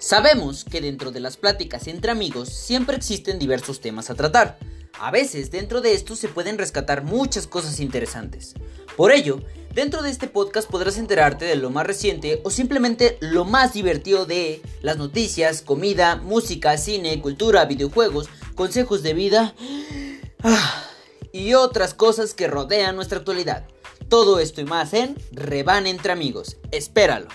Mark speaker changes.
Speaker 1: Sabemos que dentro de las pláticas entre amigos siempre existen diversos temas a tratar. A veces dentro de estos se pueden rescatar muchas cosas interesantes. Por ello, dentro de este podcast podrás enterarte de lo más reciente o simplemente lo más divertido de las noticias, comida, música, cine, cultura, videojuegos, consejos de vida ah, y otras cosas que rodean nuestra actualidad. Todo esto y más en Reban entre amigos. Espéralo.